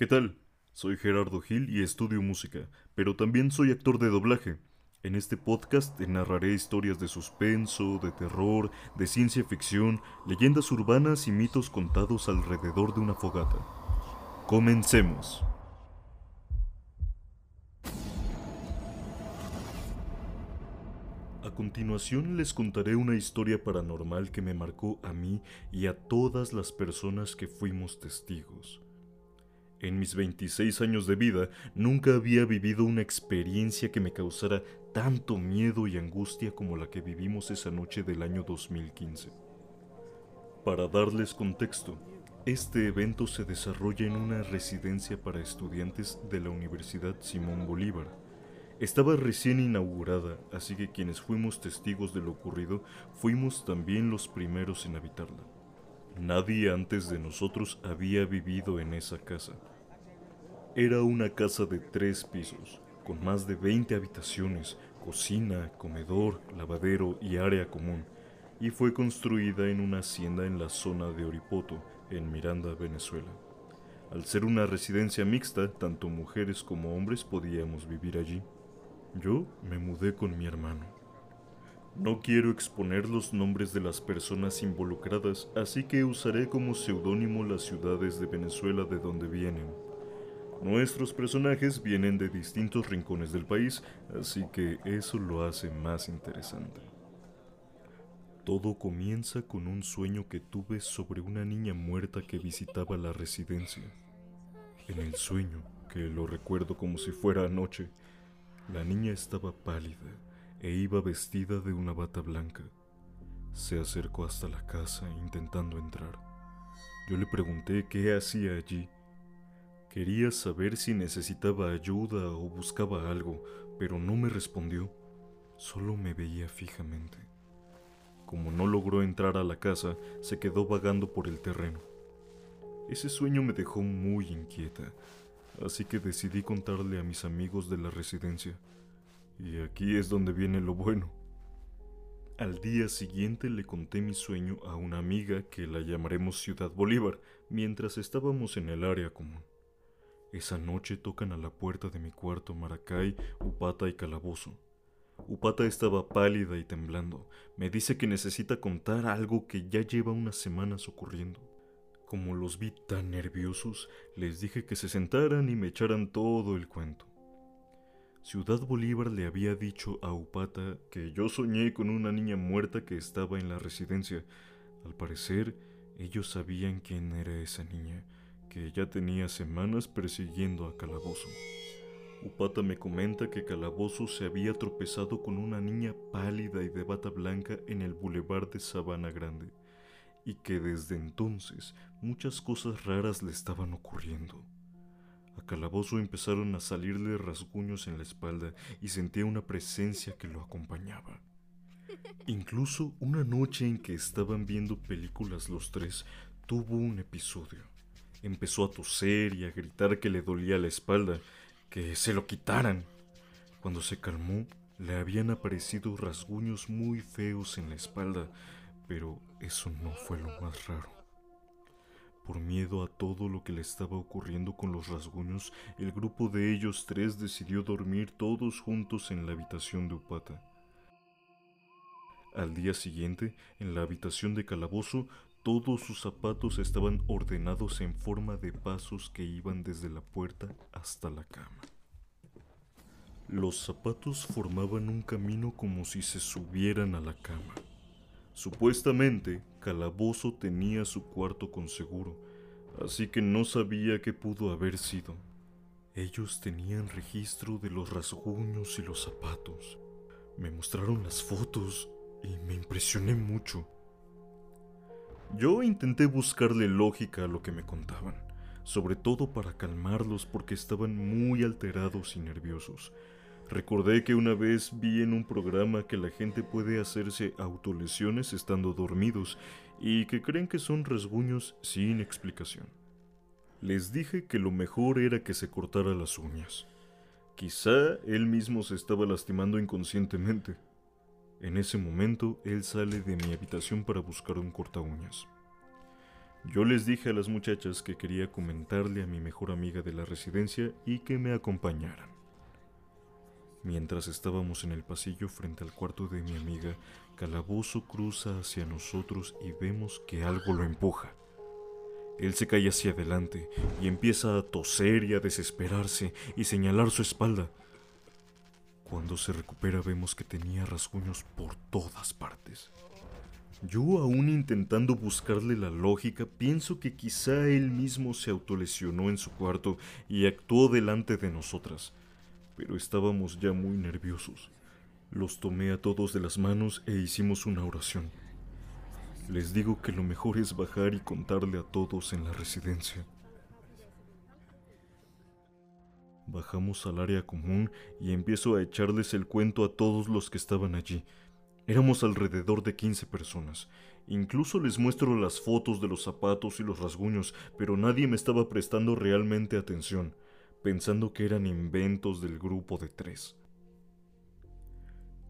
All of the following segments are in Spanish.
¿Qué tal? Soy Gerardo Gil y estudio música, pero también soy actor de doblaje. En este podcast te narraré historias de suspenso, de terror, de ciencia ficción, leyendas urbanas y mitos contados alrededor de una fogata. Comencemos. A continuación les contaré una historia paranormal que me marcó a mí y a todas las personas que fuimos testigos. En mis 26 años de vida nunca había vivido una experiencia que me causara tanto miedo y angustia como la que vivimos esa noche del año 2015. Para darles contexto, este evento se desarrolla en una residencia para estudiantes de la Universidad Simón Bolívar. Estaba recién inaugurada, así que quienes fuimos testigos de lo ocurrido fuimos también los primeros en habitarla. Nadie antes de nosotros había vivido en esa casa. Era una casa de tres pisos, con más de 20 habitaciones, cocina, comedor, lavadero y área común, y fue construida en una hacienda en la zona de Oripoto, en Miranda, Venezuela. Al ser una residencia mixta, tanto mujeres como hombres podíamos vivir allí. Yo me mudé con mi hermano. No quiero exponer los nombres de las personas involucradas, así que usaré como seudónimo las ciudades de Venezuela de donde vienen. Nuestros personajes vienen de distintos rincones del país, así que eso lo hace más interesante. Todo comienza con un sueño que tuve sobre una niña muerta que visitaba la residencia. En el sueño, que lo recuerdo como si fuera anoche, la niña estaba pálida e iba vestida de una bata blanca. Se acercó hasta la casa intentando entrar. Yo le pregunté qué hacía allí Quería saber si necesitaba ayuda o buscaba algo, pero no me respondió. Solo me veía fijamente. Como no logró entrar a la casa, se quedó vagando por el terreno. Ese sueño me dejó muy inquieta, así que decidí contarle a mis amigos de la residencia. Y aquí es donde viene lo bueno. Al día siguiente le conté mi sueño a una amiga que la llamaremos Ciudad Bolívar, mientras estábamos en el área común. Esa noche tocan a la puerta de mi cuarto Maracay, Upata y Calabozo. Upata estaba pálida y temblando. Me dice que necesita contar algo que ya lleva unas semanas ocurriendo. Como los vi tan nerviosos, les dije que se sentaran y me echaran todo el cuento. Ciudad Bolívar le había dicho a Upata que yo soñé con una niña muerta que estaba en la residencia. Al parecer, ellos sabían quién era esa niña que ya tenía semanas persiguiendo a Calabozo. Upata me comenta que Calabozo se había tropezado con una niña pálida y de bata blanca en el bulevar de Sabana Grande, y que desde entonces muchas cosas raras le estaban ocurriendo. A Calabozo empezaron a salirle rasguños en la espalda y sentía una presencia que lo acompañaba. Incluso una noche en que estaban viendo películas los tres, tuvo un episodio. Empezó a toser y a gritar que le dolía la espalda, que se lo quitaran. Cuando se calmó, le habían aparecido rasguños muy feos en la espalda, pero eso no fue lo más raro. Por miedo a todo lo que le estaba ocurriendo con los rasguños, el grupo de ellos tres decidió dormir todos juntos en la habitación de Upata. Al día siguiente, en la habitación de Calabozo, todos sus zapatos estaban ordenados en forma de pasos que iban desde la puerta hasta la cama. Los zapatos formaban un camino como si se subieran a la cama. Supuestamente, Calabozo tenía su cuarto con seguro, así que no sabía qué pudo haber sido. Ellos tenían registro de los rasguños y los zapatos. Me mostraron las fotos y me impresioné mucho. Yo intenté buscarle lógica a lo que me contaban, sobre todo para calmarlos porque estaban muy alterados y nerviosos. Recordé que una vez vi en un programa que la gente puede hacerse autolesiones estando dormidos y que creen que son rasguños sin explicación. Les dije que lo mejor era que se cortara las uñas. Quizá él mismo se estaba lastimando inconscientemente. En ese momento, él sale de mi habitación para buscar un corta uñas. Yo les dije a las muchachas que quería comentarle a mi mejor amiga de la residencia y que me acompañaran. Mientras estábamos en el pasillo frente al cuarto de mi amiga, Calabozo cruza hacia nosotros y vemos que algo lo empuja. Él se cae hacia adelante y empieza a toser y a desesperarse y señalar su espalda. Cuando se recupera vemos que tenía rasguños por todas partes. Yo aún intentando buscarle la lógica, pienso que quizá él mismo se autolesionó en su cuarto y actuó delante de nosotras, pero estábamos ya muy nerviosos. Los tomé a todos de las manos e hicimos una oración. Les digo que lo mejor es bajar y contarle a todos en la residencia. Bajamos al área común y empiezo a echarles el cuento a todos los que estaban allí. Éramos alrededor de 15 personas. Incluso les muestro las fotos de los zapatos y los rasguños, pero nadie me estaba prestando realmente atención, pensando que eran inventos del grupo de tres.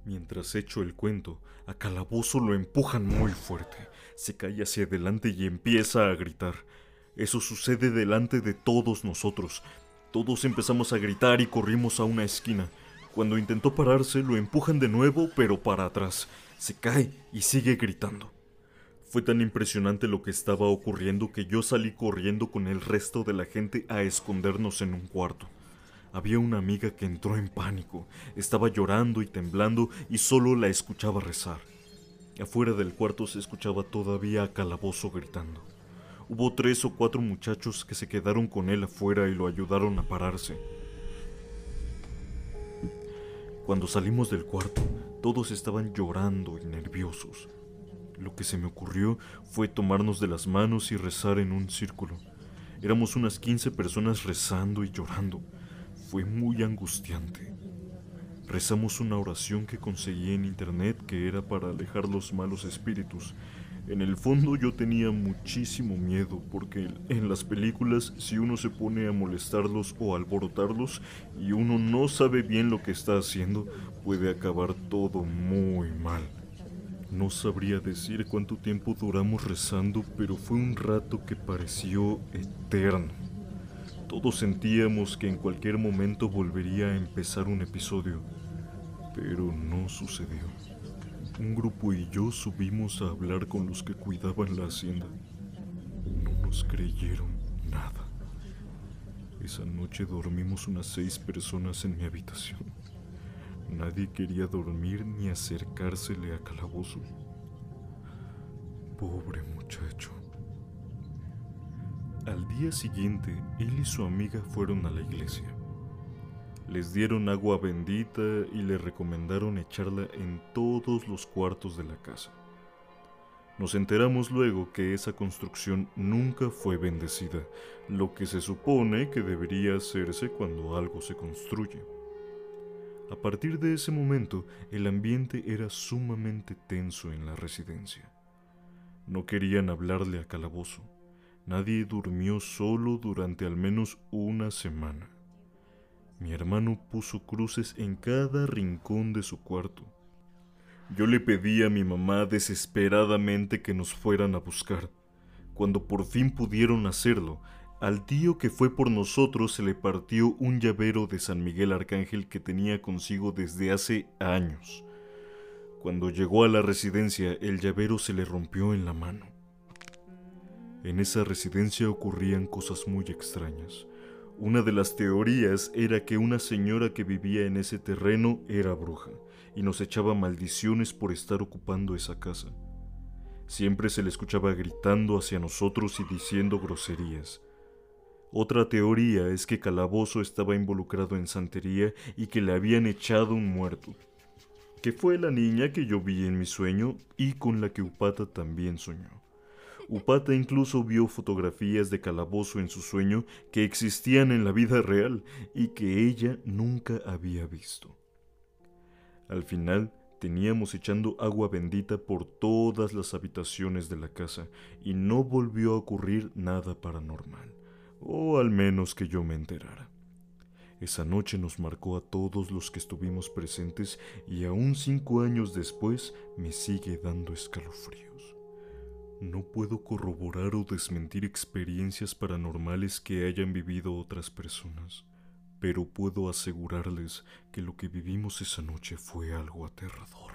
Mientras echo el cuento, a Calabozo lo empujan muy fuerte. Se cae hacia adelante y empieza a gritar. Eso sucede delante de todos nosotros. Todos empezamos a gritar y corrimos a una esquina. Cuando intentó pararse, lo empujan de nuevo, pero para atrás. Se cae y sigue gritando. Fue tan impresionante lo que estaba ocurriendo que yo salí corriendo con el resto de la gente a escondernos en un cuarto. Había una amiga que entró en pánico, estaba llorando y temblando y solo la escuchaba rezar. Afuera del cuarto se escuchaba todavía a Calabozo gritando. Hubo tres o cuatro muchachos que se quedaron con él afuera y lo ayudaron a pararse. Cuando salimos del cuarto, todos estaban llorando y nerviosos. Lo que se me ocurrió fue tomarnos de las manos y rezar en un círculo. Éramos unas 15 personas rezando y llorando. Fue muy angustiante. Rezamos una oración que conseguí en internet que era para alejar los malos espíritus. En el fondo yo tenía muchísimo miedo porque en las películas si uno se pone a molestarlos o alborotarlos y uno no sabe bien lo que está haciendo, puede acabar todo muy mal. No sabría decir cuánto tiempo duramos rezando, pero fue un rato que pareció eterno. Todos sentíamos que en cualquier momento volvería a empezar un episodio, pero no sucedió. Un grupo y yo subimos a hablar con los que cuidaban la hacienda. No nos creyeron nada. Esa noche dormimos unas seis personas en mi habitación. Nadie quería dormir ni acercársele a Calabozo. Pobre muchacho. Al día siguiente, él y su amiga fueron a la iglesia. Les dieron agua bendita y le recomendaron echarla en todos los cuartos de la casa. Nos enteramos luego que esa construcción nunca fue bendecida, lo que se supone que debería hacerse cuando algo se construye. A partir de ese momento, el ambiente era sumamente tenso en la residencia. No querían hablarle a Calabozo. Nadie durmió solo durante al menos una semana. Mi hermano puso cruces en cada rincón de su cuarto. Yo le pedí a mi mamá desesperadamente que nos fueran a buscar. Cuando por fin pudieron hacerlo, al tío que fue por nosotros se le partió un llavero de San Miguel Arcángel que tenía consigo desde hace años. Cuando llegó a la residencia, el llavero se le rompió en la mano. En esa residencia ocurrían cosas muy extrañas. Una de las teorías era que una señora que vivía en ese terreno era bruja y nos echaba maldiciones por estar ocupando esa casa. Siempre se le escuchaba gritando hacia nosotros y diciendo groserías. Otra teoría es que Calabozo estaba involucrado en santería y que le habían echado un muerto, que fue la niña que yo vi en mi sueño y con la que Upata también soñó. Upata incluso vio fotografías de Calabozo en su sueño que existían en la vida real y que ella nunca había visto. Al final, teníamos echando agua bendita por todas las habitaciones de la casa y no volvió a ocurrir nada paranormal, o al menos que yo me enterara. Esa noche nos marcó a todos los que estuvimos presentes y aún cinco años después me sigue dando escalofríos. No puedo corroborar o desmentir experiencias paranormales que hayan vivido otras personas, pero puedo asegurarles que lo que vivimos esa noche fue algo aterrador.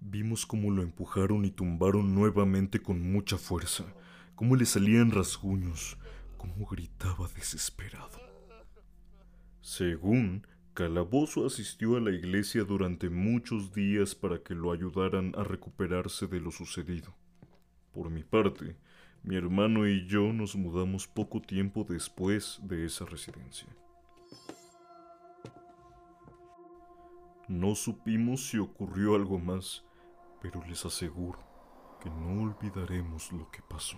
Vimos cómo lo empujaron y tumbaron nuevamente con mucha fuerza, cómo le salían rasguños, gritaba desesperado. Según, Calabozo asistió a la iglesia durante muchos días para que lo ayudaran a recuperarse de lo sucedido. Por mi parte, mi hermano y yo nos mudamos poco tiempo después de esa residencia. No supimos si ocurrió algo más, pero les aseguro que no olvidaremos lo que pasó.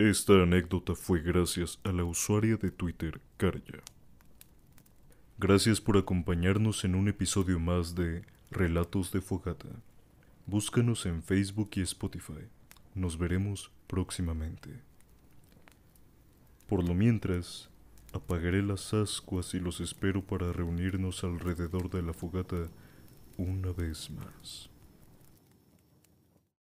Esta anécdota fue gracias a la usuaria de Twitter Karya. Gracias por acompañarnos en un episodio más de Relatos de Fogata. Búscanos en Facebook y Spotify. Nos veremos próximamente. Por lo mientras, apagaré las ascuas y los espero para reunirnos alrededor de la fogata una vez más.